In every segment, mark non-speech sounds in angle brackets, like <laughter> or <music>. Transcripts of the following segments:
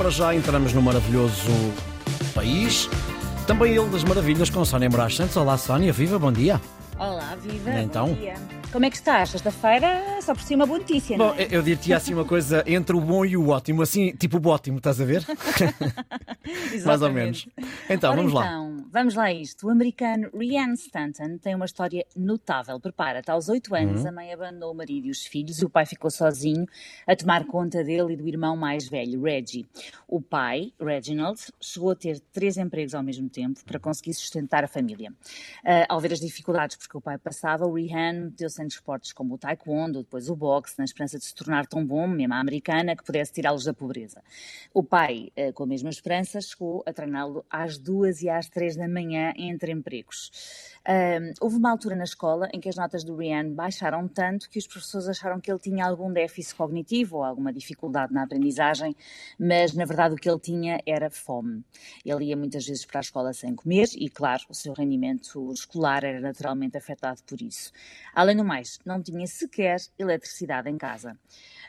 para já entramos no maravilhoso país. Também ele das maravilhas com Sónia Moraes Santos. Olá, Sónia, viva, bom dia. Olá, viva. Então? Bom dia. Como é que estás? Sexta-feira, só por si uma boa notícia, Bom, não é? eu diria assim uma coisa entre o bom e o ótimo, assim, tipo o ótimo, estás a ver? <laughs> <laughs> Mais ou menos. Então, Ora vamos lá. então, vamos lá a isto. O americano Rian Stanton tem uma história notável. Prepara-te, aos oito Uhum. anos a mãe abandonou o marido e os filhos e o pai ficou sozinho a tomar conta dele e do irmão mais velho, Reggie. O pai, Reginald, chegou a ter três empregos ao mesmo tempo para conseguir sustentar a família. Ah, ao ver as dificuldades porque o pai passava, o Rihan meteu-se em desportos como o taekwondo, depois o boxe, na esperança de se tornar tão bom, mesmo a americana, que pudesse tirá-los da pobreza. O pai, eh, com a mesma esperança, chegou a treiná-lo às duas e às três da manhã entre empregos. Ahm, houve uma altura na escola em que as notas do Rian baixaram tanto que os professores acharam que ele tinha algum déficit cognitivo ou alguma dificuldade na aprendizagem, mas na verdade o que ele tinha era fome. Ele ia muitas vezes para a escola sem comer e, claro, o seu rendimento escolar era naturalmente afetado por isso. Além do mais, não tinha sequer eletricidade em casa.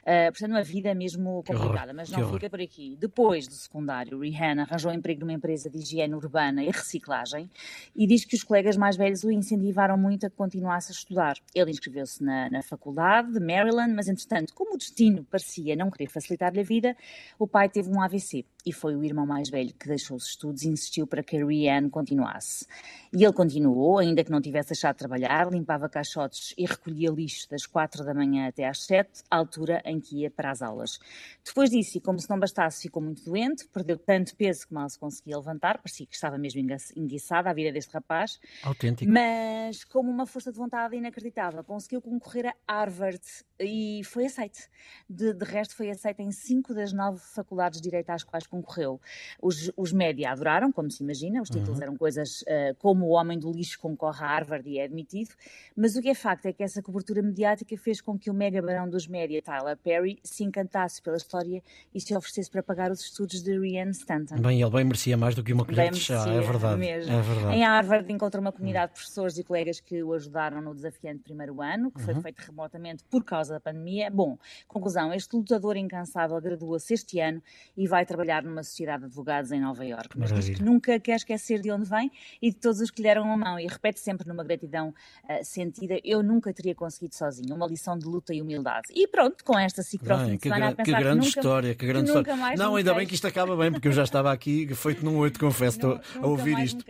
Ah, portanto, uma vida mesmo complicada, mas não fica por aqui. Depois do secundário, Rihanna arranjou um emprego numa empresa de higiene urbana e reciclagem e diz que os colegas mais velhos o incentivaram muito a que continuasse a estudar. Ele inscreveu-se na, na faculdade de Maryland, mas entretanto, como o destino parecia não querer facilitar-lhe a vida, o pai teve um AVC e foi o irmão mais velho que deixou os estudos e insistiu para que a Rihanna continuasse. E ele continuou, ainda que não tivesse de trabalhar, limpava caixotes e recolhia lixo das quatro da manhã até às sete, altura em que ia para as aulas. Depois disso, e como se não bastasse, ficou muito doente, perdeu tanto peso que mal se conseguia levantar, parecia que estava mesmo enguiçada a vida deste rapaz, Autêntico. mas como uma força de vontade inacreditável, conseguiu concorrer a Harvard e foi aceite. De, de resto, foi aceite em cinco das nove faculdades de direito às quais concorreu. Os, os média adoraram, como se imagina, os títulos eram coisas eh, como o homem do lixo concorre a Harvard e é admitido, mas o que é facto é que essa cobertura mediática fez com que o mega barão dos média, Tyler Perry, se encantasse pela história e se oferecesse para pagar os estudos de Rian Stanton. Bem, ele bem merecia mais do que uma colher de chá, é verdade. mesmo. É verdade. Em Harvard encontrou uma comunidade de professores e colegas que o ajudaram no desafiante primeiro ano, que Uhum. foi feito remotamente por causa da pandemia. Bom, conclusão, este lutador incansável graduou-se este ano e vai trabalhar numa sociedade de advogados em Nova Iorque. Mas diz que nunca quer esquecer de onde vem e de todos os que lhe deram a mão e repete sempre numa gratidão ah, sentida, eu nunca teria conseguido sozinho. Uma lição de luta e humildade. E pronto, com esta sigo para o fim Bem, de que, semana a gran- que pensar grande nunca, história, que grande nunca história. mais Não, ainda bem queixo. que isto acaba bem, porque eu já estava aqui feito num oito, confesso, estou Nu- a ouvir isto.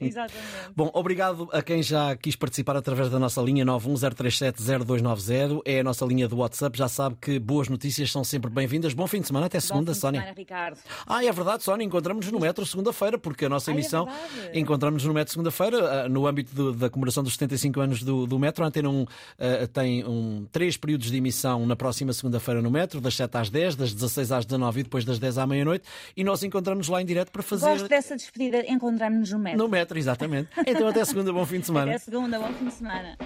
Exatamente. Bom, obrigado a quem já quis participar através da nossa linha 910370290. É a nossa linha do WhatsApp. Já sabe que boas notícias são sempre bem-vindas. Bom fim de semana, até Bom segunda, fim de Sónia. semana, Ricardo. Ah, é verdade, Sónia, encontramos-nos no metro segunda-feira, porque a nossa é emissão verdade. encontramos-nos no metro segunda-feira, ah, no âmbito do- da comemoração dos 75 anos do, do metro. A Antena 1 ah, tem um, três períodos de emissão na próxima segunda-feira no metro, das 7 às 10, das 16 às 19 e depois das 10 à meia-noite. E nós encontramos lá em direto para fazer. Gosto dessa despedida. Encontramos-nos no metro. No metro, exatamente. Então até segunda, bom fim de semana. Até segunda. Bom fim de semana.